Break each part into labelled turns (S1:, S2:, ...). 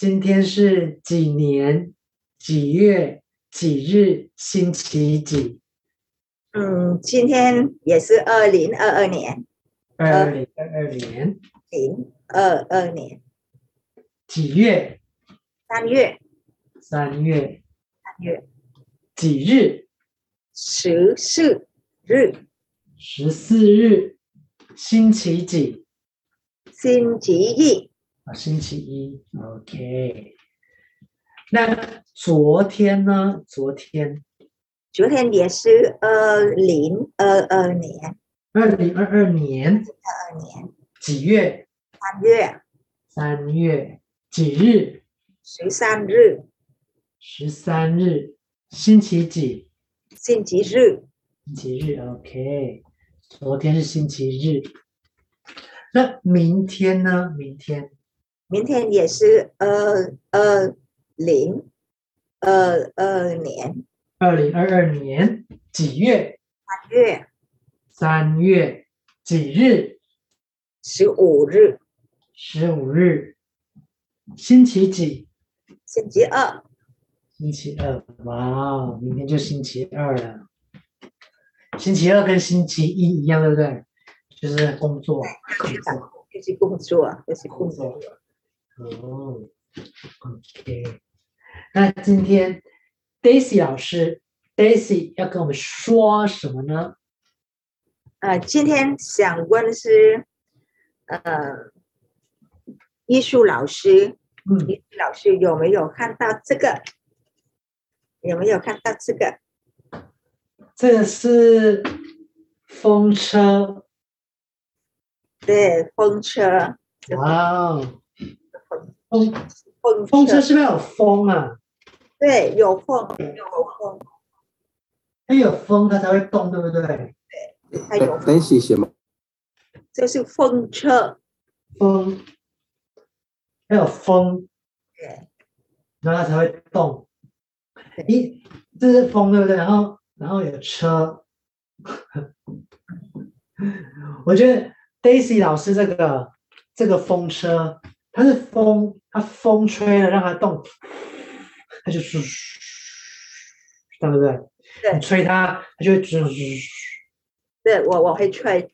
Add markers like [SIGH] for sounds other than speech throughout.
S1: 今天是几年几月几日星期几？
S2: 嗯，今天也是二零二二年。
S1: 二零二二年。
S2: 零二二年。
S1: 几月？
S2: 三月。
S1: 三月。
S2: 三月。
S1: 几日？
S2: 十四日。
S1: 十四日。星期几？
S2: 星期一。
S1: 啊，星期一。OK。那昨天呢？昨天。
S2: 昨天也是二零二二年。
S1: 二零二二年。
S2: 二二年。
S1: 几月？
S2: 三月。
S1: 三月。几日？
S2: 十三日。
S1: 十三日。星期几？
S2: 星期日。
S1: 星期日，OK。昨天是星期日，那明天呢？明天，
S2: 明天也是二二零二二年，
S1: 二零二二年几月？
S2: 三月，
S1: 三月几日？
S2: 十五日，
S1: 十五日，星期几？
S2: 星期二，
S1: 星期二，哇，明天就星期二了。星期二跟星期一一样，对不对？就是工作，
S2: 工作，就是工作，就是工作。
S1: 哦，OK。那今天 Daisy 老师，Daisy 要跟我们说什么呢？
S2: 呃，今天想问的是，呃，艺术老师，嗯，艺术老师有没有看到这个？有没有看到这个？
S1: 这个是风车，
S2: 对，风车。
S1: 哇哦，风风风车是不是有风啊？
S2: 对，有风，有风。
S1: 它有风，它才会动，对不对？
S2: 对，它有。
S3: 分析什么？
S2: 这是风车。
S1: 风，还有风。
S2: 对。
S1: 然后它才会动。咦，这是风，对不对？然后。然后有车，[LAUGHS] 我觉得 Daisy 老师这个这个风车，它是风，它风吹了让它动，它就嘘嘘，对不对？
S2: 对，
S1: 你吹它，它就会吱吱。
S2: 对，我我会吹。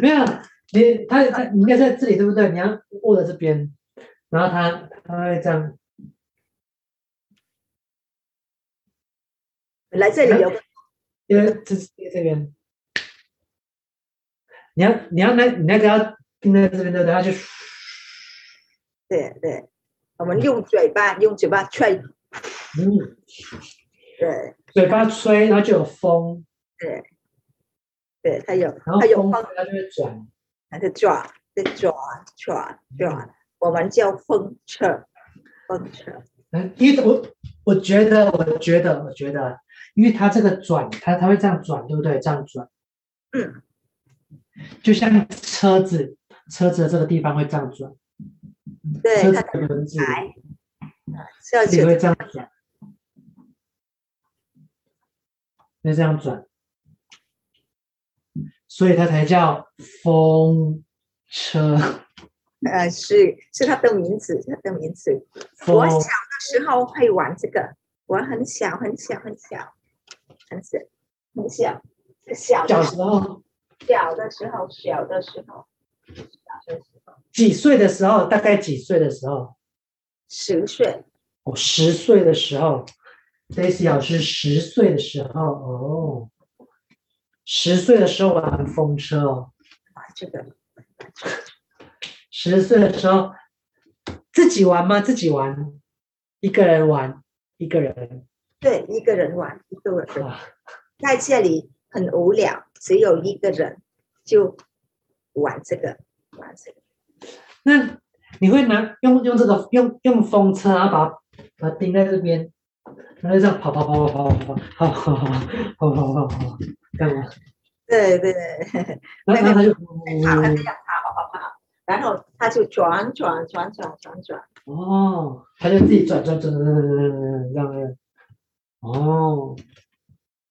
S1: 没有，你它它你应该在这里对不对？你要握在这边，然后它它会这样。
S2: 来这里有，
S1: 因为这是这边，你要你要那你那个要定在这边的，然后就，
S2: 对对，我们用嘴巴用嘴巴吹，
S1: 嗯，
S2: 对，
S1: 嘴巴吹，然后就有风，
S2: 对，对，它有，
S1: 它有风，它就会转，
S2: 它就转，就转转。转，我们叫风车，风车。
S1: 嗯，因为我我觉得，我觉得，我觉得。因为它这个转，它它会这样转，对不对？这样转，
S2: 嗯，
S1: 就像车子，车子的这个地方会这样转，
S2: 对，
S1: 车子的轮子，
S2: 车子
S1: 会这样转，会这样转，所以它才叫风车。
S2: 呃，是是它的名字，它的名字。我小的时候会玩这个，我很小很小很小。很小，很小，小的时候，小的时候，小的时候，
S1: 几岁的时候？大概几岁的时候？
S2: 十岁。
S1: 哦，十岁的时候，Daisy 老师十岁的时候，哦，十岁的时候玩风车哦。
S2: 玩这个。
S1: 十岁的时候自己玩吗？自己玩，一个人玩，一个人。
S2: 对，一个人玩，一个人在这里很无聊，只有一个人就玩这个，玩这个。
S1: 那你会拿用用这个用用风车，然后把它把它钉在这边，然后这样跑跑跑跑跑跑跑跑跑跑跑跑跑，干嘛？
S2: 对对对，
S1: 然后他就跑，
S2: 他这样跑跑跑，然后他就转转转转转转。
S1: 哦，他就自己转转转转转转这样。哦，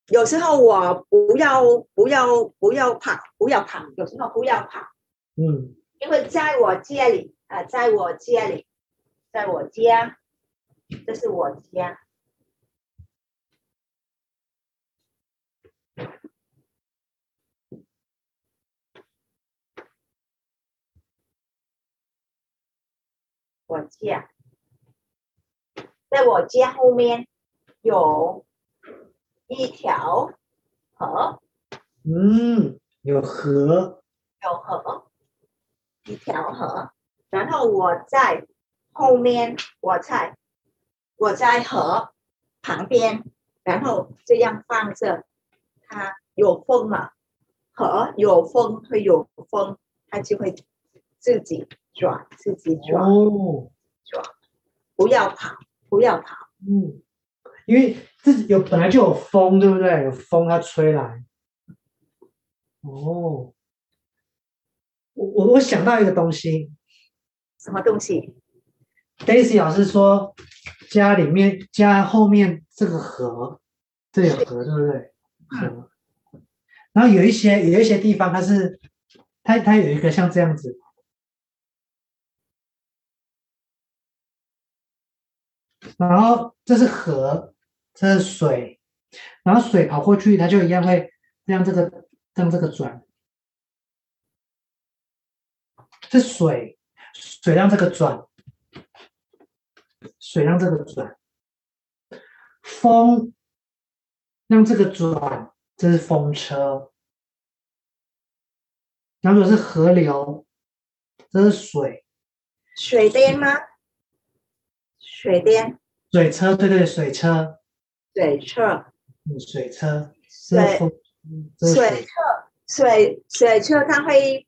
S2: 有时候我不要不要不要跑，不要跑，有时候不要跑，
S1: 嗯，
S2: 因为在我家里啊，在我家里，在我家，这是我家。我家，在我家后面有一条河。
S1: 嗯，有河，
S2: 有河，一条河。然后我在后面，我在我在河旁边，然后这样放着，它有风嘛？河有风会有风，它就会自己。转自己转，
S1: 哦，
S2: 转，不要跑，不要跑。
S1: 嗯，因为自己有本来就有风，对不对？有风它吹来。哦，我我我想到一个东西，
S2: 什么东西
S1: ？Daisy 老师说，家里面家后面这个河，这有河，对不对？河。然后有一些有一些地方它是，它它有一个像这样子。然后这是河，这是水，然后水跑过去，它就一样会让这个让这个转。这水，水让这个转，水让这个转。风让这个转，这是风车。然后这是河流，这是水。
S2: 水电吗？水电。
S1: 水车，对对，水车，
S2: 水车，
S1: 嗯，水车，
S2: 水，水车，水水车，它会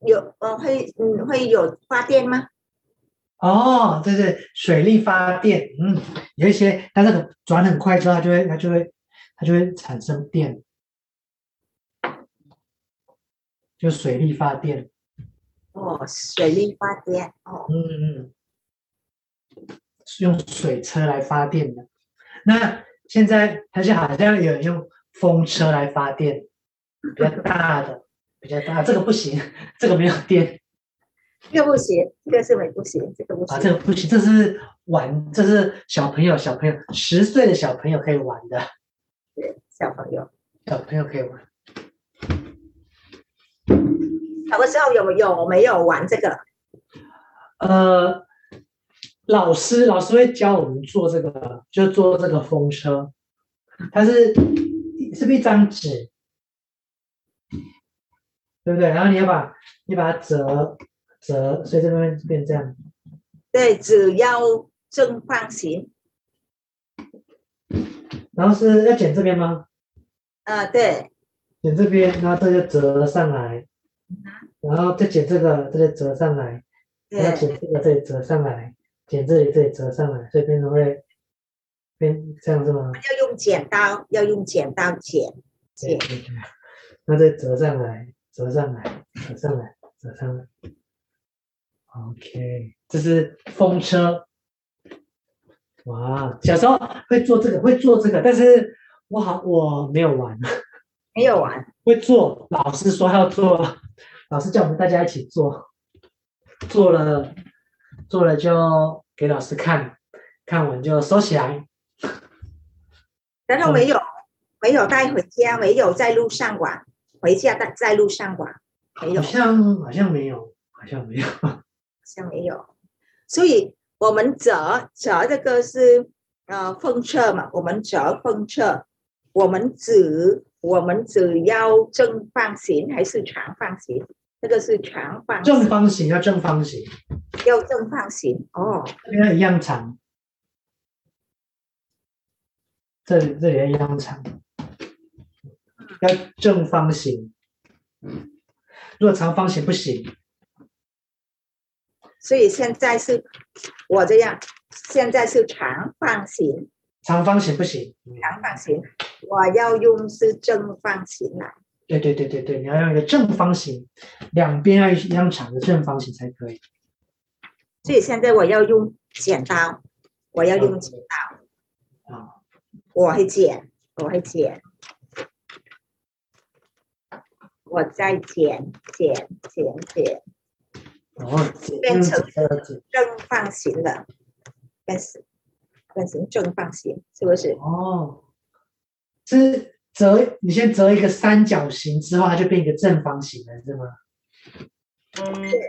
S2: 有，呃，会，嗯，会有发电吗？
S1: 哦，对对，水力发电，嗯，有一些，它那个转很快之后，它就会，它就会，它就会产生电，就水力发电。
S2: 哦，水力发电，哦，
S1: 嗯嗯。是用水车来发电的，那现在它是好像有人用风车来发电，比较大的，比较大，这个不行，[LAUGHS] 这个没有电，
S2: 这个不行，这个是没不行，这个不行，
S1: 啊，这个不行，这是玩，这是小朋友，小朋友十岁的小朋友可以玩的，
S2: 对，小朋友，
S1: 小朋友可以玩。
S2: 小的时候有有没有玩这个？
S1: 呃。老师，老师会教我们做这个，就做这个风车。它是是不是一张纸，对不对？然后你要把你把它折折，所以这边变这样。
S2: 对，只要正方形。
S1: 然后是要剪这边吗？
S2: 啊，对。
S1: 剪这边，然后这就折上来。然后再剪这个，这就折上来。然后剪这个，这折上来。剪这里，这里折上来，所以变成会变这样子吗？
S2: 要用剪刀，要用剪刀剪剪。
S1: 那再折上来，折上来，折上来，折上来。OK，这是风车。哇，小时候会做这个，会做这个，但是我好我没有玩，
S2: 没有玩。
S1: 会做，老师说要做，老师叫我们大家一起做，做了。做了就给老师看，看完就收起来。
S2: 然后没有，没有带回家，没有在路上玩，回家在在路上玩，没有。
S1: 好像好像没有，好像没有，好
S2: 像没有。[LAUGHS] 所以我们折折这个是呃风车嘛，我们折风车，我们只我们只要正方形还是长方形？这个是长方，
S1: 正方形要正方形，
S2: 要正方形哦，
S1: 这边一样长，这里这里也一样长，要正方形，如果长方形不行，
S2: 所以现在是我这样，现在是长方形，
S1: 长方形不行，
S2: 长方形，我要用是正方形来。
S1: 对对对对对，你要用一个正方形，两边要一样长的正方形才可以。
S2: 所以现在我要用剪刀，我要用剪刀。啊，我会剪，我会剪，我再剪剪剪剪。
S1: 哦，
S2: 变成正方形了，变成变成正方形，是不是？
S1: 哦，是折，你先折一个三角形之后，它就变一个正方形了，是吗？
S2: 嗯，对，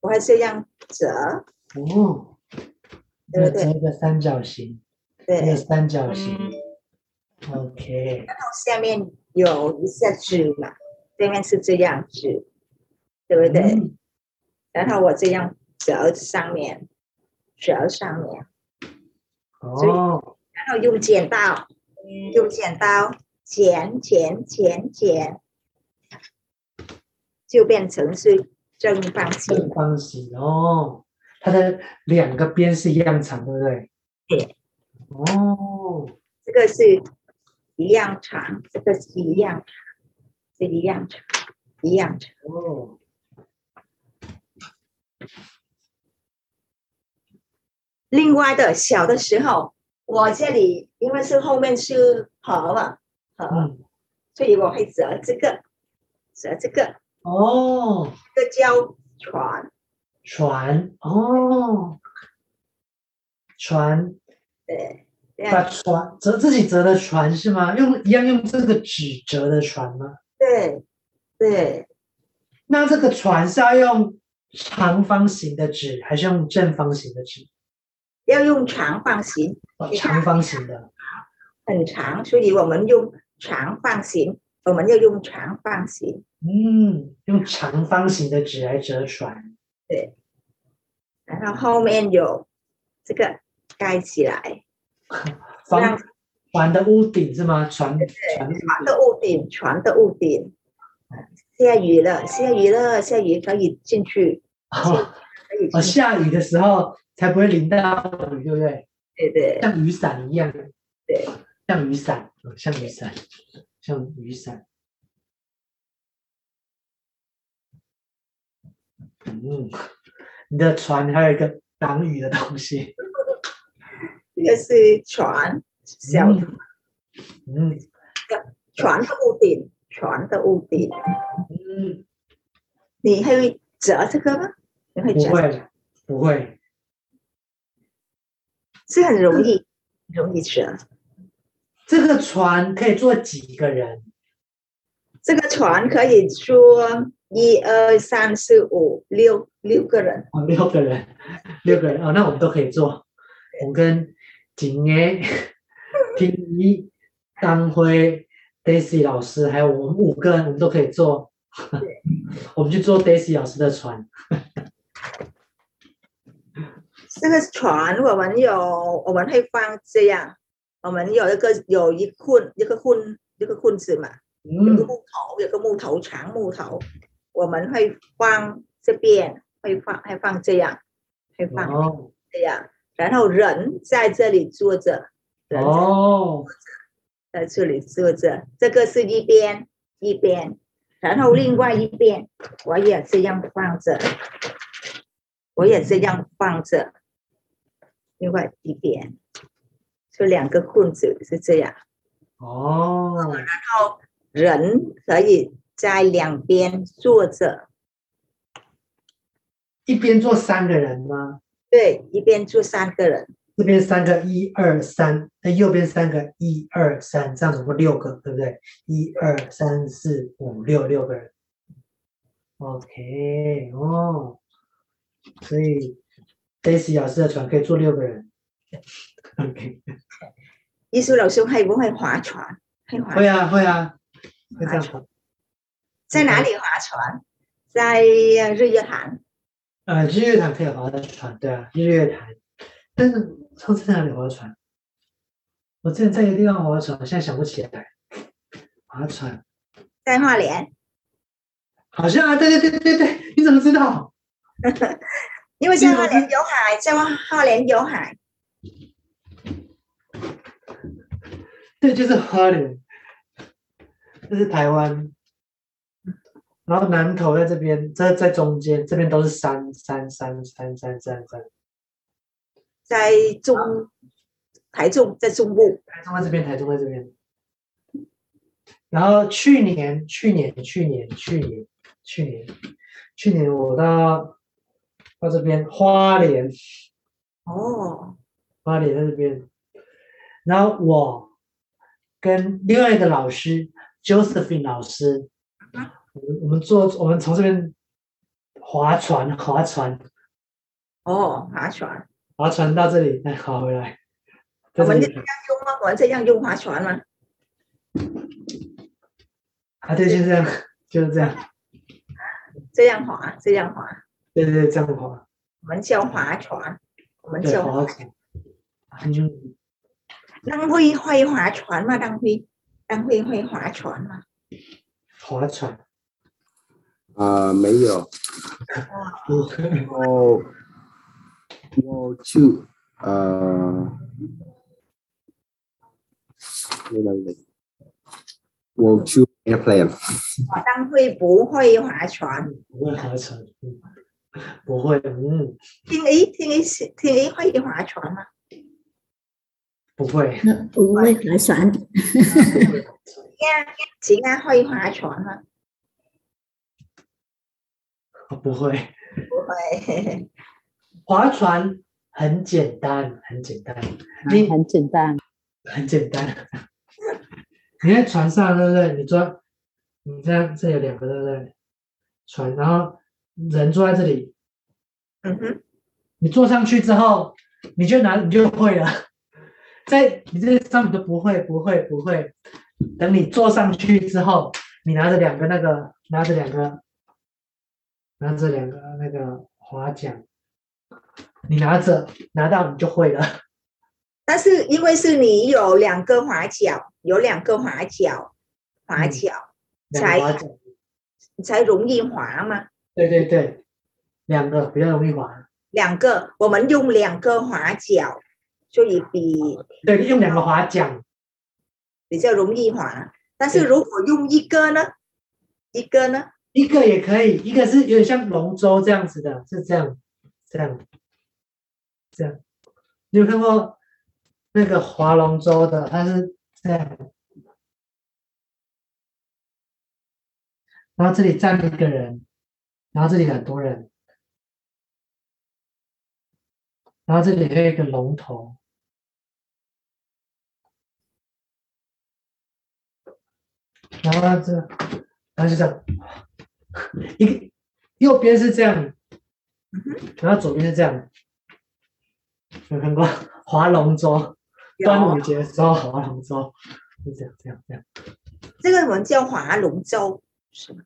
S2: 我会这样折。
S1: 哦，对，折一个三角形，
S2: 对，
S1: 一个三角形。OK。
S2: 然后下面有一下纸嘛，这面是这样子，对不对？嗯然后我这样折上面，折上面，
S1: 哦，
S2: 然后用剪刀，用剪刀剪剪剪剪，就变成是正方形。
S1: 正方形哦，它的两个边是一样长，对不对？
S2: 对。
S1: 哦，
S2: 这个是一样长，这个是一样长，是一样长，一样长。
S1: 哦。
S2: 另外的小的时候，我这里因为是后面是河嘛，河，嗯、所以我会折这个，折这个。
S1: 哦，
S2: 这个叫船。
S1: 船哦，船。
S2: 对。
S1: 把船折自己折的船是吗？用一样用这个纸折的船吗？
S2: 对。对。
S1: 那这个船是要用长方形的纸，还是用正方形的纸？
S2: 要用长方形，
S1: 哦，长方形的，
S2: 很长，所以我们用长方形。我们要用长方形，
S1: 嗯，用长方形的纸来折船，
S2: 对。然后后面有这个盖起来，[LAUGHS]
S1: 方船的屋顶是吗？船
S2: 对，船的屋顶，船的屋顶。下雨了，下雨了，下雨可以进去。
S1: 哦，哦，下雨的时候。才不会淋到雨，对不对？
S2: 对对，
S1: 像雨伞一样。
S2: 对，
S1: 像雨伞，像雨伞，像雨伞。嗯，你的船还有一个挡雨的东西。
S2: 这个是船，小船。
S1: 嗯。
S2: 船的屋顶，船的屋顶。
S1: 嗯。
S2: 你会折这个吗？你会折？
S1: 不会，不会。
S2: 是很容易，容易折。
S1: 这个船可以坐几个人？
S2: 这个船可以坐一二三四五六六个人。
S1: 哦，六个人，[LAUGHS] 六个人哦，那我们都可以坐。我跟景爷、[LAUGHS] 听一、当辉、Daisy 老师，还有我们五个人，我们都可以坐。[LAUGHS] 我们去坐 Daisy 老师的船。
S2: 这个船我们有，我们会放这样，我们有一个有一捆一个捆一个捆子嘛，有个木头，有个木头长木头，我们会放这边，会放会放这样，会放这样，然后人在这里坐着，人在坐着，在这里坐着，这个是一边一边，然后另外一边我也这样放着，我也这样放着。另外一边，就两个棍子是这样。
S1: 哦。
S2: 然后人可以在两边坐着。
S1: 一边坐三个人吗？
S2: 对，一边坐三个人。
S1: 这边三个，一二三，那右边三个，一二三，这样总共六个，对不对？一二三四五六，六个人。OK，哦，所以。Daisy 老师的船可以坐六个人。[LAUGHS] OK。
S2: 艺术老师会不会划船？会划船？
S1: 会啊，会啊。会这样。
S2: 在哪里划船？在日月潭。
S1: 呃，日月潭可以划的船，对啊，日月潭。但是上次在哪里划船？我之前在一个地方划船，我现在想不起来。划船。
S2: 在花莲。
S1: 好像啊，对对对对对，你怎么知道？[LAUGHS]
S2: 因为在花莲有海，在花莲有海。
S1: 对，就是花莲，这是台湾。然后南投在这边，这在中间，这边都是山山山山山山山。
S2: 在中，台中在中部。
S1: 台中在这边，台中在这边。然后去年，去年，去年，去年，去年。去年我到到这边花莲，
S2: 哦，
S1: 花莲在这边，然后我跟另外一个老师 Josephine 老师，我们我们坐我们从这边划船划船，
S2: 哦，划船，
S1: 划船到这里再划回来。
S2: 我们这样用吗？我们这样用划船吗？
S1: 啊，对，就这样，就是这样。
S2: 这样划，这样划。
S1: 对对对，这样划。
S2: 我们叫划船，我们叫划船。
S1: 嗯。
S2: 当会会划船吗？当会，当会会划船吗？
S1: 划船。
S3: 啊、呃，没有。[LAUGHS] 我我去呃，我去 airplane。
S2: 我当会不会划船？
S1: 不会不会，嗯。
S2: 听诶，听诶，听诶，会划船吗？
S1: 不会。
S4: 不会划船。
S2: 请安会划船吗？
S1: 不会，
S2: 不会。
S1: 划船很简单，很简单。你
S4: 很简单，
S1: 很简单。[LAUGHS] 你在船上，对不对？你坐，你这样，这有两个，对不对？船，然后人坐在这里。
S2: 嗯哼。
S1: 你坐上去之后，你就拿，你就会了。[LAUGHS] 在你这上面都不会，不会，不会。等你坐上去之后，你拿着两个那个，拿着两个。拿着两个那个划桨，你拿着拿到你就会了。[LAUGHS]
S2: 但是因为是你有两个划桨，有两个划桨，划桨、嗯、才才容易划吗？
S1: 对对对，两个比较容易滑。
S2: 两个，我们用两个划桨，所以比
S1: 对用两个划桨
S2: 比较容易滑。但是如果用一个呢？一个呢？
S1: 一个也可以，一个是有点像龙舟这样子的，是这样，这样，这样。你有看过那个划龙舟的？它是这样，然后这里站一个人，然后这里很多人，然后这里还有一个龙头，然后这，然后就这样。一个右边是这样，然后左边是这样。有看过 [LAUGHS] 划龙舟？端午节的时候划龙舟，就这样，这样，这样。
S2: 这个我们叫划龙舟，是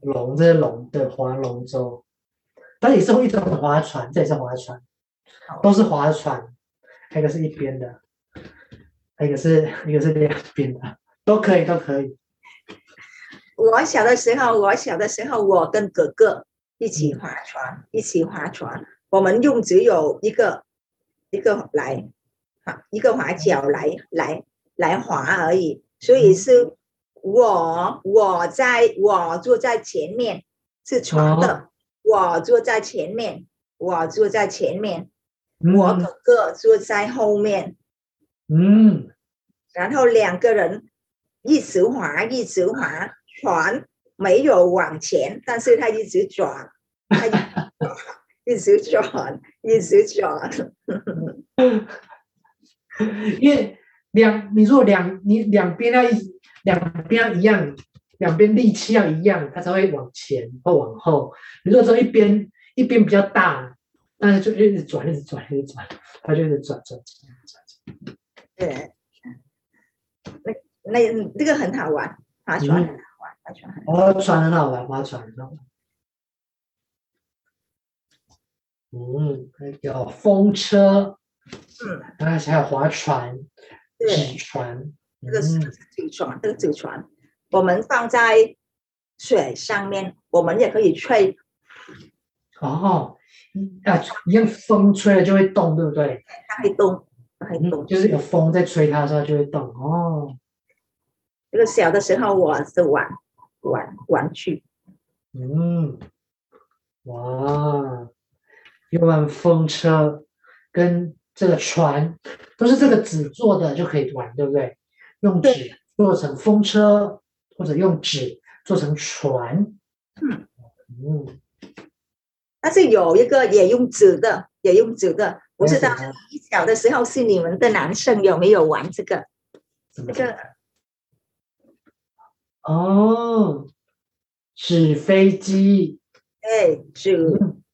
S1: 龙这是龙的划龙舟，但也是一种划船，这也是划船，都是划船。还有一个是一边的，还有一个是一个是两边的，都可以，都可以。
S2: 我小的时候，我小的时候，我跟哥哥一起划船，一起划船。我们用只有一个一个来，啊，一个划脚来来来划而已。所以是我我在我坐在前面是船的，我坐在前面，我坐在前面，我哥哥坐在后面。
S1: 嗯，
S2: 然后两个人一直滑，一直滑。船没有往前，但是他一直转，他一直转，[LAUGHS] 一直转。[LAUGHS]
S1: 因为两，你如果两，你两边要一，两边要一样，两边力气要一样，它才会往前或往后。你如果说一边一边比较大，但是就一直转，一直转，一直转，它就一直转转转转。
S2: 对，那那这个很好玩，划船。很玩
S1: 划船很好玩，划船很好玩。嗯，有风车，嗯，然后还有划船，纸船，
S2: 这个是纸船，这个纸船，我们放在水上面，我们也可以吹。
S1: 哦，啊，一样风吹了就会动，对不对？
S2: 它会动，它会动，
S1: 就是有风在吹它的时候就会动。哦，
S2: 这个小的时候我是玩。玩玩具，
S1: 嗯，哇，用玩风车跟这个船都是这个纸做的就可以玩，对不对？用纸做成风车，或者用纸做成船，
S2: 嗯，
S1: 嗯，
S2: 但是有一个也用纸的，也用纸的，不知道你小的时候是你们的男生有没有玩这个？这个
S1: 哦，纸飞机，
S2: 哎，纸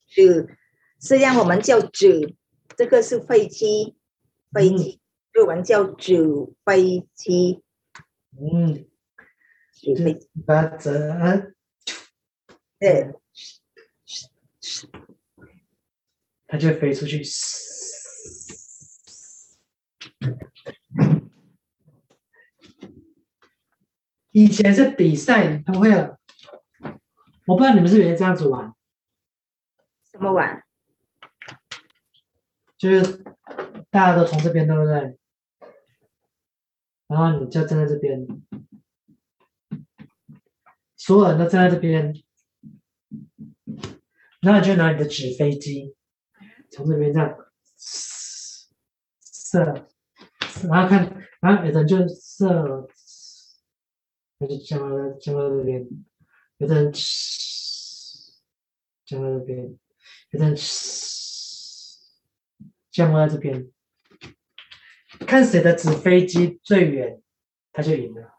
S2: 纸，这样我们叫纸，这个是飞机，飞机，日文叫纸飞机，
S1: 嗯，
S2: 纸飞机，
S1: 把折，
S2: 对，
S1: 它就飞出去。以前是比赛，他会有，我不知道你们是不是这样子玩？
S2: 怎么玩？
S1: 就是大家都从这边，对不对？然后你就站在这边，所有人都站在这边，然后你就拿你的纸飞机，从这边这样射，然后看，然后有的人就射。那就降到降到这边，有的人 [SNIFFS] 降到这边，有的人 [SNIFFS] 降到这边，看谁的纸飞机最远，他就赢了，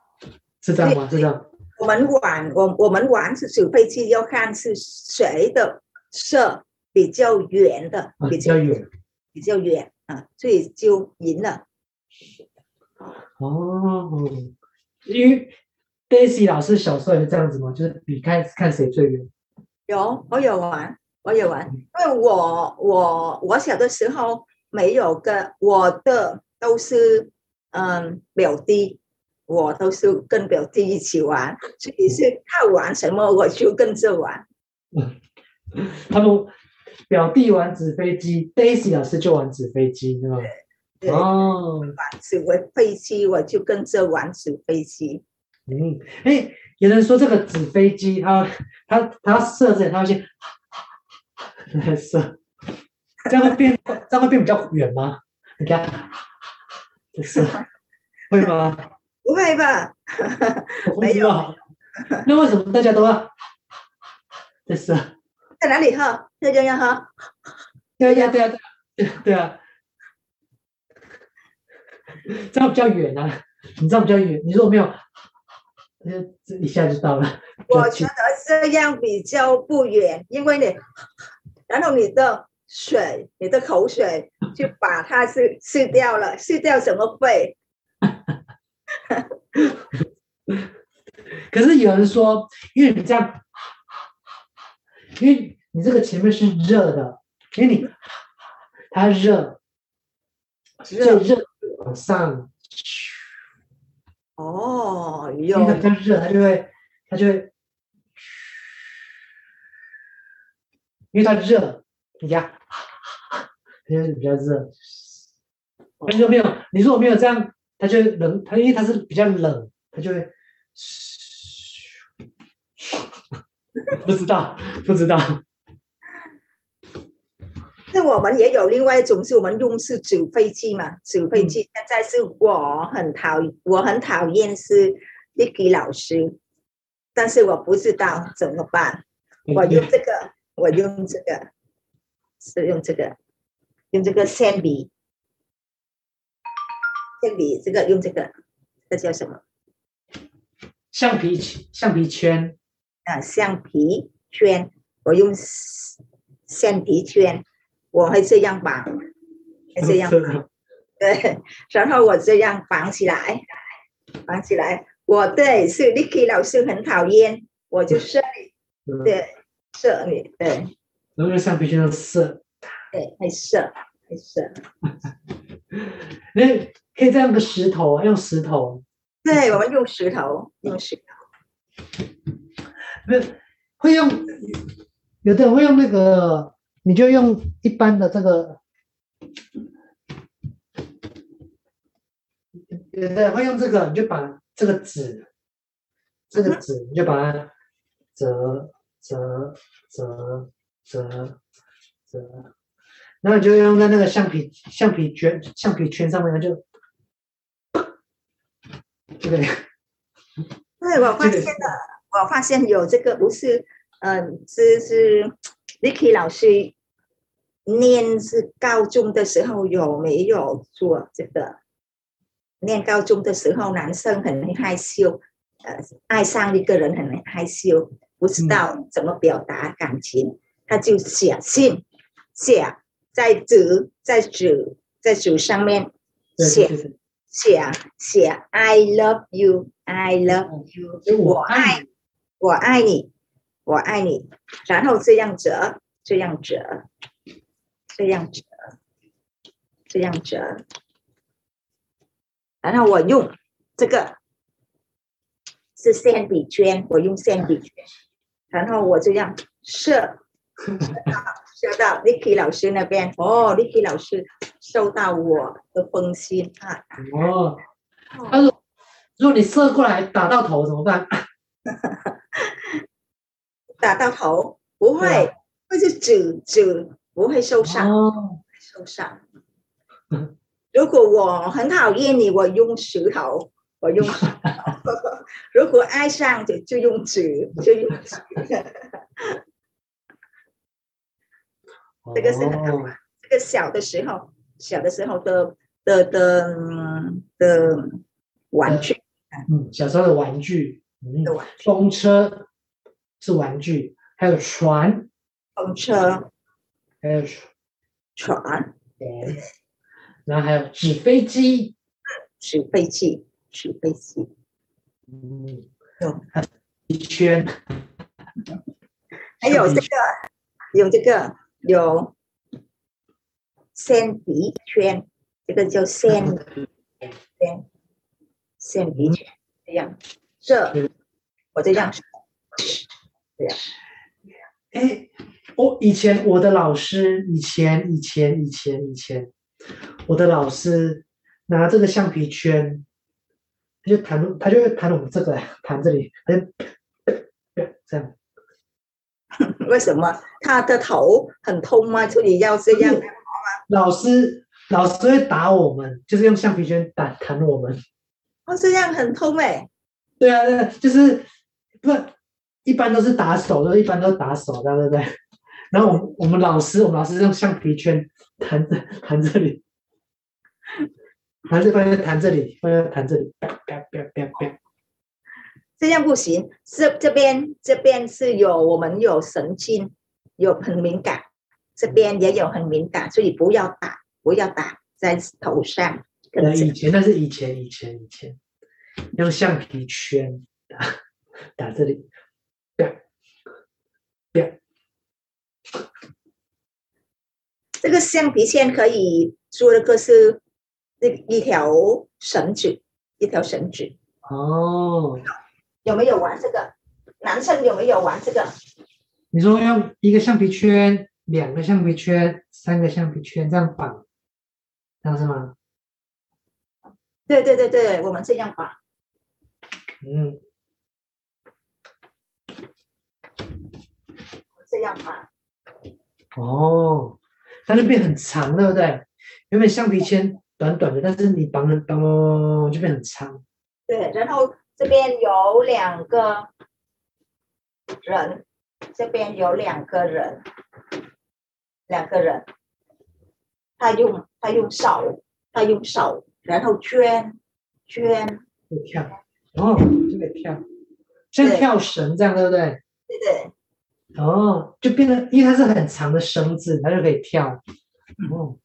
S1: 是这样吗？是这样。
S2: 我们玩，我我们玩是纸飞机，要看是谁的射比较远的，比较远，比较远啊，所以就赢了。
S1: 哦，因为。Daisy 老师小时候也是这样子嘛？就是比看看谁最远。
S2: 有，我有玩，我有玩。因为我我我小的时候没有跟我的都是嗯表弟，我都是跟表弟一起玩，所以是他玩什么我就跟着玩。[LAUGHS]
S1: 他们表弟玩纸飞机，Daisy 老师就玩纸飞机，是吧？
S2: 对。哦。玩纸飞机，我就跟着玩纸飞机。
S1: 嗯，哎，有人说这个纸飞机，它它它要射这里，它会先来射，[LAUGHS] 这样会变，这样会变比较远吗？你看，[LAUGHS] 就是会吗？
S2: 不会吧？
S1: 没有。那为什么大家都要？就是
S2: 在哪里喝？在这样哈？
S1: 对呀对呀对对啊，这样比较远啊，你这样比较远，你如果没有。这一下就到了。
S2: 我觉得这样比较不远，因为你，然后你的水，你的口水就把它是吃掉了，吃掉什么肺？[LAUGHS]
S1: 可是有人说，因为你这样，因为你这个前面是热的，因为你它热，热热往上。
S2: 哦，
S1: 因为它比较热，它就会，它就会，因为它热，你看，它 [LAUGHS] 就比较热。你说没有，你如果没有这样，它就冷，它因为它是比较冷，它就会，[LAUGHS] 不知道，不知道。
S2: 那我们也有另外一种，是我们用是纸飞机嘛，纸飞机。现在是我很讨，我很讨厌是 Licky 老师，但是我不知道怎么办。我用这个，我用这个，是用这个，用这个铅笔，铅笔这个用这个，这叫什么？
S1: 橡皮橡皮圈。
S2: 啊，橡皮圈，我用橡皮圈。我会这样绑，会这样绑，[LAUGHS] 对，然后我这样绑起来，绑起来。我对是 Licky 老师很讨厌，我就 [LAUGHS] 射你，对，射你，对。
S1: 然后橡皮筋上射，
S2: 对，太射，太射。[LAUGHS]
S1: 哎可以这样个石头啊，用石头。
S2: 对，我们用石头，用石头。
S1: 没会用，有的人会用那个。你就用一般的这个，有的，会用这个，你就把这个纸，这个纸，你就把它折折折折折，然后你就用在那个橡皮橡皮圈橡皮圈上面，就，这个对？
S2: 对，我发现了，我发现有这个不是。嗯、呃，这是 Licky 老师念是高中的时候有没有做这个？念高中的时候，男生很害羞，呃，爱上一个人很害羞，不知道怎么表达感情，嗯、他就写信，写在纸，在纸，在纸上面写写写 I love you, I love you，我爱我爱你，我爱你，然后这样折，这样折，这样折，这样折。然后我用这个是线笔圈，我用线笔圈，然后我这样射，[LAUGHS] 射到 Licky 老师那边。哦，Licky 老师收到我的封信啊。
S1: 哦，他说，如果你射过来打到头怎么办？[LAUGHS]
S2: 打到头不会，那是纸纸不会受伤，
S1: 哦、
S2: 会受伤。如果我很讨厌你，我用石头，我用石头。[LAUGHS] 如果爱上就就用纸，就用纸。这个是很好玩。这个小的时候，小的时候的的的的玩具。
S1: 嗯，小时候的玩具。嗯，风车是玩具，还有船。
S2: 风车。
S1: 还有
S2: 船。
S1: 对。然后还有纸飞机，
S2: 纸飞机，纸飞机，
S1: 嗯，有一圈，
S2: 还有这个，有这个，有铅笔圈，这个叫铅圈，铅笔圈，这样，这我这样，这样，
S1: 哎，我以前我的老师，以前以前以前以前。我的老师拿这个橡皮圈，他就弹，他就会弹我们这个，弹这里，他就这样。[LAUGHS]
S2: 为什么他的头很痛吗？就你要这样？
S1: 老师老师会打我们，就是用橡皮圈打弹我们。
S2: 哦，这样很痛哎。
S1: 对啊，对，就是不一般都是打手，都一般都是打手，对不对？然后我们我们老师，我们老师用橡皮圈弹这 [LAUGHS] 弹这里。还是放在弹这里，放在弹这里，啪啪啪啪啪。
S2: 这样不行，这这边这边是有我们有神经，有很敏感，这边也有很敏感，所以不要打，不要打在头上。
S1: 对，以前那是以前以前以前，用橡皮圈打 [LAUGHS] 打这里。
S2: 这个橡皮圈可以做的个是。那一条绳子，一条绳子。
S1: 哦，
S2: 有没有玩这个？男生有没有玩这个？
S1: 你说用一个橡皮圈，两个橡皮圈，三个橡皮圈这样绑，这样是吗？
S2: 对对对对，我们这样绑。
S1: 嗯，
S2: 这样绑。
S1: 哦，它那边很长，对不对？原本橡皮圈。短短的，但是你绑了绑就变很长。
S2: 对，然后这边有两个人，这边有两个人，两个人，他用他用手，他用手，然后圈圈，
S1: 会跳，哦，就可以跳，像跳绳这样，对不对？
S2: 对对。
S1: 哦，就变成，因为它是很长的绳子，它就可以跳。哦。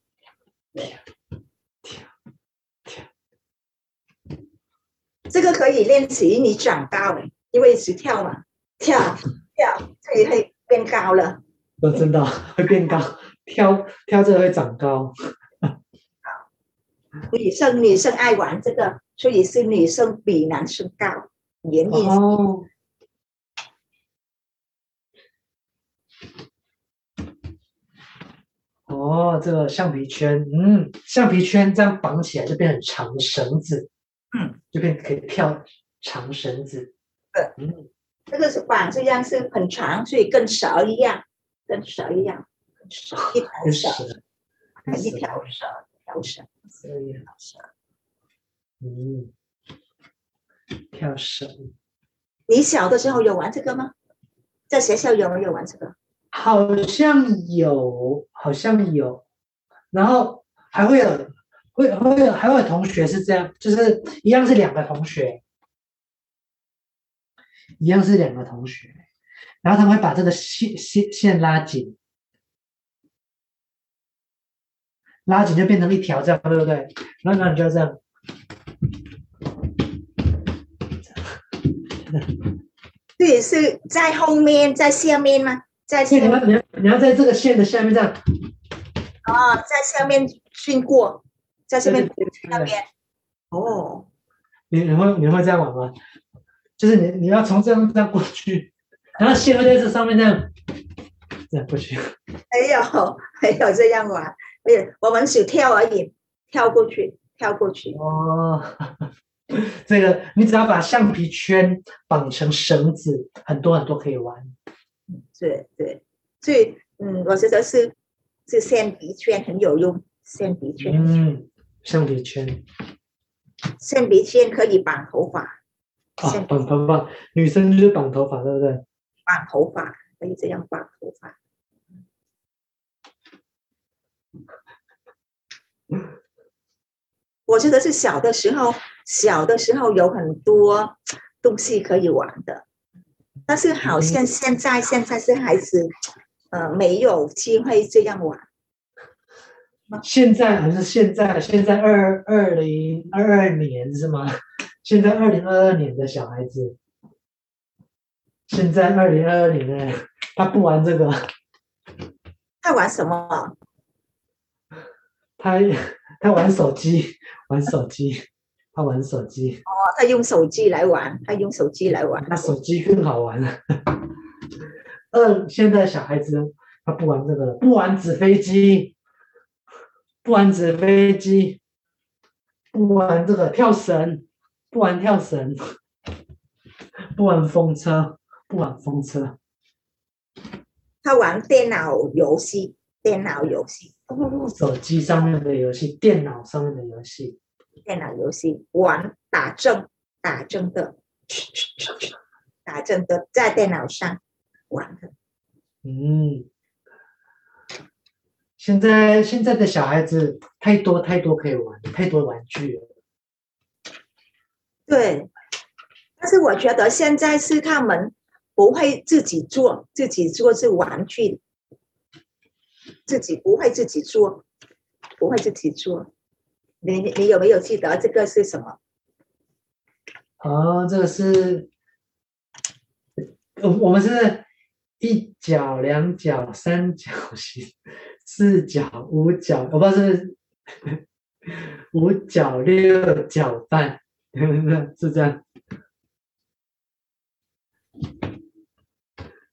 S2: 这个可以练习你长高，因为直跳嘛，跳跳，所以会变高了。
S1: 我真的会变高，跳跳这个会长高。
S2: 女生女生爱玩这个，所以是女生比男生高，原因。
S1: 哦。哦，这个橡皮圈，嗯，橡皮圈这样绑起来就变很长的绳子。嗯，这边可以跳长绳子。
S2: 对，嗯，这个是绑这样是很长，所以跟蛇一样，跟蛇一样，蛇一条绳，一条绳，一条蛇，一条绳。
S1: 嗯，跳绳。
S2: 你小的时候有玩这个吗？在学校有没有玩这个？
S1: 好像有，好像有，然后还会有，会会有，还会有同学是这样，就是一样是两个同学，一样是两个同学，然后他们会把这个线线线拉紧，拉紧就变成一条这样，对不对？然后你就这样。[LAUGHS]
S2: 也，是在后面，在下面吗？在下面。
S1: 你要你要你要在这个线的下面这样。
S2: 哦，在下面训过，在下面那边。哦。
S1: 你你会你会这样玩吗？就是你你要从这样这样过去，然后线会在这上面这样，这样过去。
S2: 没有没有这样玩，没有，我们只跳而已，跳过去，跳过去。
S1: 哦。[LAUGHS] 这个你只要把橡皮圈绑成绳子，很多很多可以玩。
S2: 对对，所以嗯，我觉得是是橡皮圈很有用，橡皮圈。
S1: 嗯，橡皮圈，
S2: 橡皮圈可以绑头发。
S1: 啊，绑头发，女生就是绑头发，对不对？
S2: 绑头发可以这样绑头发。[LAUGHS] 我觉得是小的时候，小的时候有很多东西可以玩的，但是好像现在现在是孩子，呃，没有机会这样玩。
S1: 现在还是现在？现在二二零二二年是吗？[LAUGHS] 现在二零二二年的小孩子，现在二零二二年呢，他不玩这个。
S2: 他玩什么？
S1: 他他玩手机。玩手机，他玩手机。
S2: 哦，他用手机来玩，他用手机来玩。
S1: 那手机更好玩了。[LAUGHS] 嗯，现在小孩子他不玩这个了，不玩纸飞机，不玩纸飞机，不玩这个跳绳，不玩跳绳，不玩风车，不玩风车。
S2: 他玩电脑游戏，电脑游戏。
S1: 手机上面的游戏，电脑上面的游戏，
S2: 电脑游戏玩打针，打针的，打针的，在电脑上玩的。
S1: 嗯，现在现在的小孩子太多太多可以玩，太多玩具了。
S2: 对，但是我觉得现在是他们不会自己做，自己做是玩具。自己不会自己做，不会自己做。你你有没有记得这个是什么？
S1: 哦，这个是，我我们是一角、两角、三角形、四角、五角，我不知道是五角、六角半，[LAUGHS] 是这样。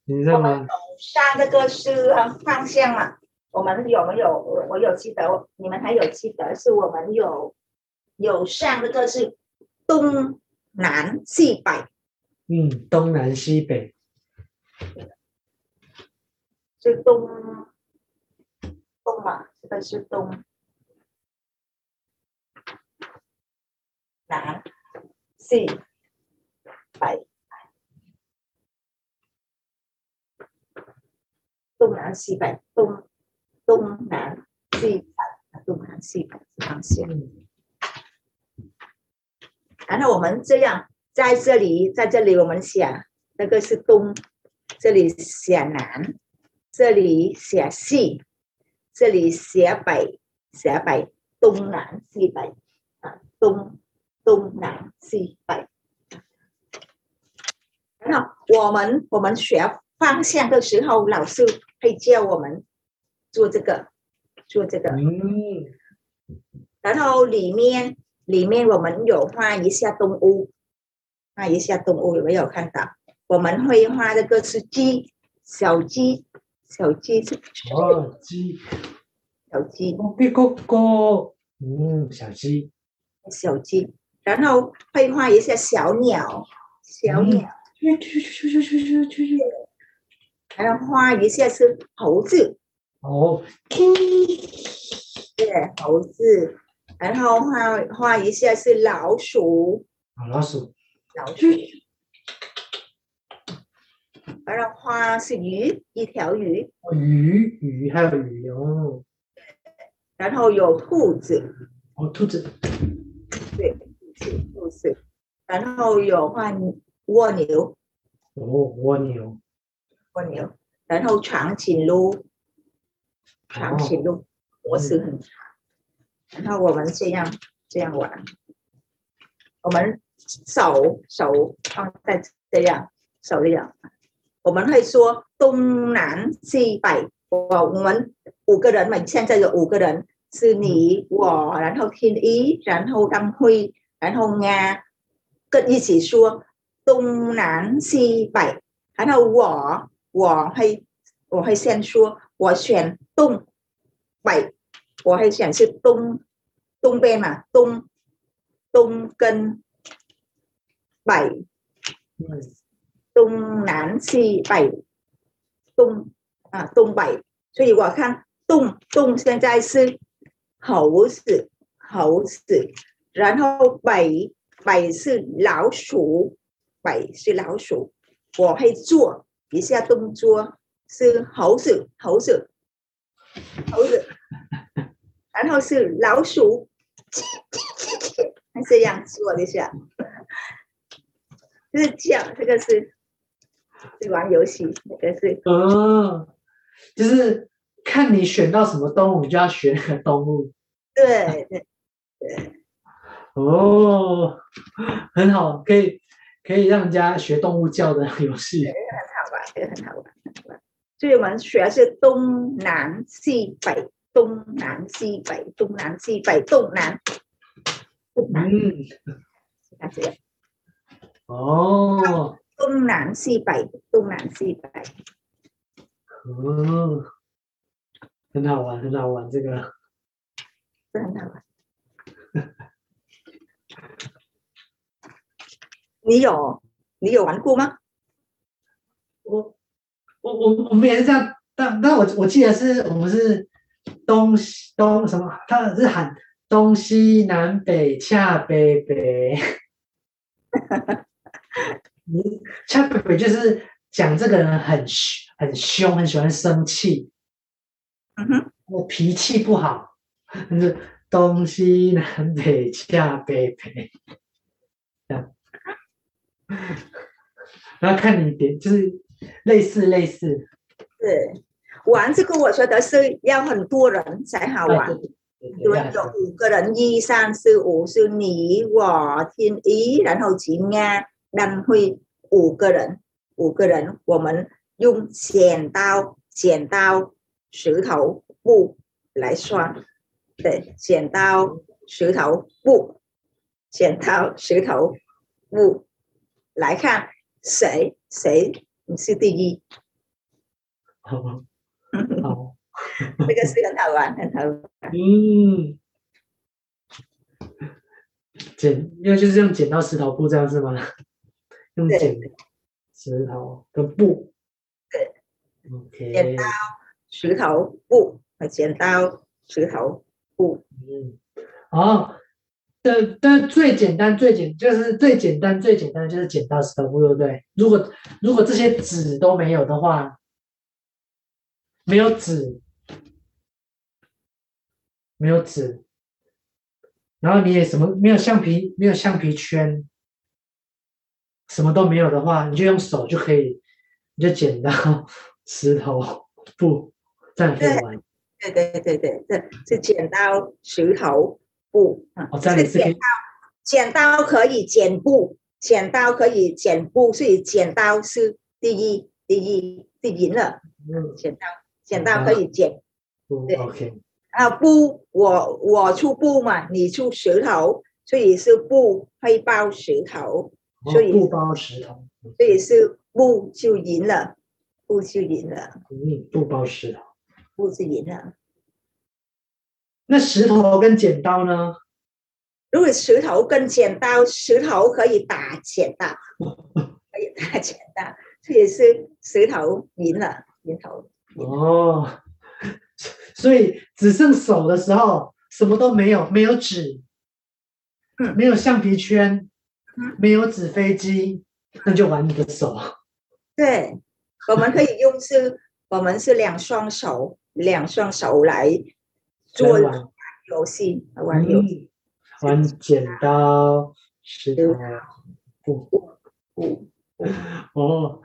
S1: 你知道吗？
S2: 上这个是方向嘛？我们有没有？我有记得，你们还有记得？是我们有有上这个是东南西北。
S1: 嗯，东南西北。
S2: 是东嘛？这个是东南西北。东南西北，东东南西北，东南西北方向。然后我们这样，在这里，在这里我们写那个是东，这里写南，这里写西，这里写北，写北，东南西北啊，东东南西北。然后我们我们学方向的时候，老师。会教我们做这个，做这个。
S1: 嗯。
S2: 然后里面里面我们有画一下动物，画一下动物有没有看到？我们会画这个是鸡，小鸡，小鸡，
S1: 小鸡，
S2: 小鸡，
S1: 比哥哥，嗯，小鸡，
S2: 小鸡，然后绘画一下小鸟，小鸟，
S1: 去去去去去去去去，
S2: 然后画一下是猴子，
S1: 哦，
S2: 对，猴子，然后画画一下是老鼠，
S1: 老鼠，
S2: 老鼠。然后花是鱼，一条鱼。
S1: 鱼鱼还有鱼哦。
S2: 然后有兔子。
S1: 哦，兔子。
S2: 对，兔子。然后有换蜗牛。
S1: 哦，蜗牛。
S2: 蜗牛。然后长颈鹿。长颈鹿脖子很长。然后我们这样这样玩。我们手手放在这样，手这样。我们会说东南西北。我我们五个人嘛，现在有五个人，是你我，然后天一，然后当辉，然后亚，跟一起说东南西北。然后我我会我会先说，我选东北，我会选是东东边嘛，东。东跟北，东南西北，东啊东北，所以我看东东现在是猴子猴子，然后北北是老鼠，北是老鼠，我会做一下动作是猴子猴子猴子，然后是老鼠。这样做一下，就是这样，这个是是玩游戏，那个是
S1: 哦，就是看你选到什么动物，你就要学那个动物。
S2: 对 [LAUGHS] 对对。[LAUGHS]
S1: 哦，很好，可以可以让人家学动物叫的游戏。
S2: 很好玩，这个很好玩，很好玩。所以我们学的是东南西北，东南西北，东南西北，东南。
S1: 嗯，哦，
S2: 东南西北，东南西北，
S1: 哦，很好玩，很好玩，这个，
S2: 很好玩。[LAUGHS] 你有你有玩过吗？
S1: 我我我我们也是这样，但但我我记得是我们是东西东什么，他是喊。东西南北恰北北，你 [LAUGHS] 恰北北就是讲这个人很很凶，很喜欢生气，
S2: 嗯哼，
S1: 我脾气不好，就是东西南北恰北北，这样，然后看你点，就是类似类似，
S2: 对，玩这个我觉得是要很多人才好玩。有有五个人，一三四五是你我天一，然后几亚单会五个人，五个人我们用剪刀、剪刀、石头、布来算，对，剪刀、石头、布，剪刀、石头、布来看谁谁你是第一。
S1: 好，[LAUGHS] 好。
S2: 这个是很好玩，很好玩。
S1: 嗯，剪，因为就是用剪刀石头布这样是吗？用剪石头跟布。
S2: 对。
S1: OK。
S2: 剪刀石头布和剪刀石头布。
S1: 嗯。哦，的的最简单最简就是最简单最简单的就是剪刀石头布，对不对？如果如果这些纸都没有的话，没有纸。没有纸，然后你也什么没有橡皮，没有橡皮圈，什么都没有的话，你就用手就可以，你就剪刀、[LAUGHS] 石头、布，这样可以玩。
S2: 对对对对对，这是剪刀、石头、布啊。
S1: 哦，这里是剪刀，
S2: 剪刀可以剪布，剪刀可以剪布，所以剪刀是第一，第一，第一赢了。嗯，剪刀，剪刀可以剪。
S1: 嗯、对，OK。
S2: 啊，布，我我出布嘛，你出石头，所以是布会包石头，所以
S1: 布包石头，
S2: 所以是布就赢了，布就赢了。
S1: 嗯，不包石头，
S2: 布就赢了。
S1: 那石头跟剪刀呢？
S2: 如果石头跟剪刀，石头可以打剪刀，可以打剪刀，这也是石头赢了，赢头。
S1: 哦。所以只剩手的时候，什么都没有，没有纸，嗯，没有橡皮圈，嗯，没有纸飞机，那就玩你的手。
S2: 对，我们可以用是，[LAUGHS] 我们是两双手，两双手来做玩游戏，玩游戏，
S1: 玩剪刀石头布布布。[LAUGHS] 哦，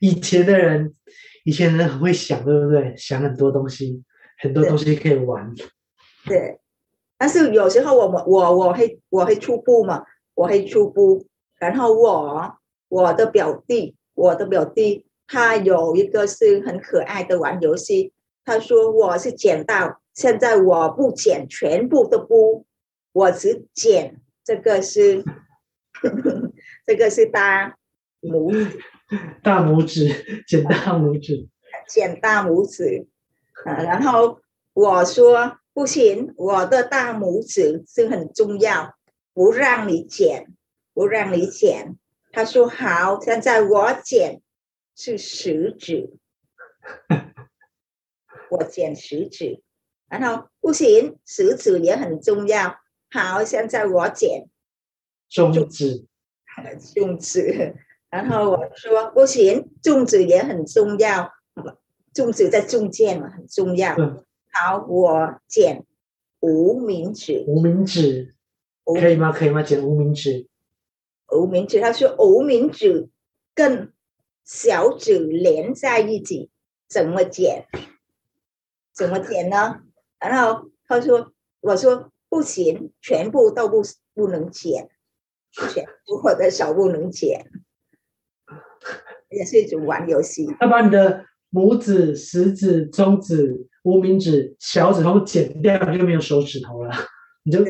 S1: 以前的人，以前的人很会想，对不对？想很多东西，很多东西可以玩。
S2: 对，对，但是有时候我们我我会我会出布嘛，我会出布，然后我我的表弟，我的表弟。他有一个是很可爱的玩游戏，他说我是剪刀，现在我不剪全部的布，我只剪这个是，[LAUGHS] 这个是大拇指，
S1: 大拇指剪大拇指，
S2: 剪大拇指，啊，然后我说不行，我的大拇指是很重要，不让你剪，不让你剪，他说好，现在我剪。是食指，[LAUGHS] 我剪食指，然后不行，食指也很重要。好，现在我剪
S1: 中指，[LAUGHS]
S2: 中指，然后我说不行，中指也很重要，中指在中间嘛，很重要。好，我剪无名指，
S1: 无名指可以吗？可以吗？剪无名指，
S2: 无名指，他说无名指跟。小指连在一起，怎么剪？怎么剪呢？然后他说：“我说不行，全部都不不能剪，全部我的手不能剪。[LAUGHS] ”也是一种玩游戏。
S1: 他把你的拇指、食指、中指、无名指、小指头剪掉，就没有手指头了，你就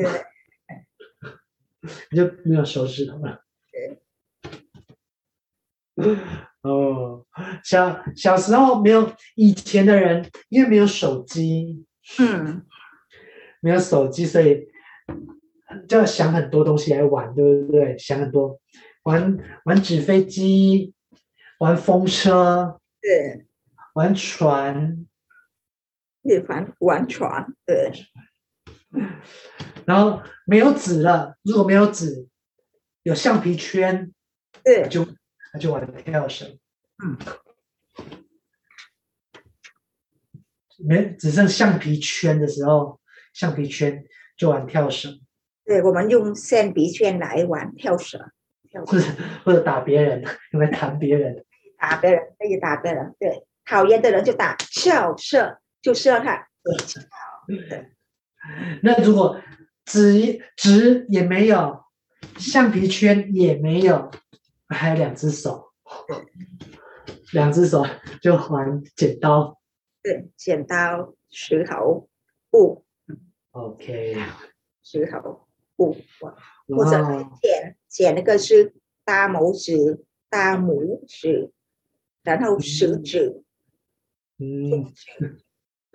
S1: 你就没有手指头了。哦，小小时候没有以前的人，因为没有手机，
S2: 嗯，
S1: 没有手机，所以就要想很多东西来玩，对不对？想很多，玩玩纸飞机，玩风车，
S2: 对，
S1: 玩船，
S2: 对，玩玩船，对。[LAUGHS]
S1: 然后没有纸了，如果没有纸，有橡皮圈，
S2: 对，
S1: 就。就玩跳绳，
S2: 嗯，
S1: 没只剩橡皮圈的时候，橡皮圈就玩跳绳。
S2: 对，我们用橡皮圈来玩跳绳，跳
S1: 或者或者打别人，用来弹别人，
S2: 打别人可以打别人，对，讨厌的人就打笑射，就射他。
S1: 对，[LAUGHS] 那如果纸纸也没有，橡皮圈也没有。还有两只手，[LAUGHS] 两只手就玩剪刀，
S2: 对，剪刀、石头、布
S1: ，OK，
S2: 石头、布，或者剪剪那个是大拇指、大拇指，然后食指，
S1: 嗯，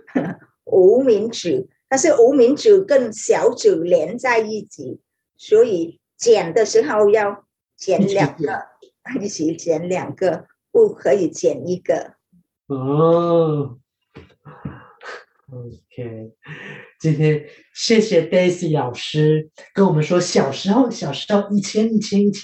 S1: [LAUGHS]
S2: 无名指，但是无名指跟小指连在一起，所以剪的时候要。剪两个，[LAUGHS] 一起剪两个，不可以剪一个。
S1: 哦，OK，今天谢谢 Daisy 老师跟我们说小时候，小时候以前以前以前。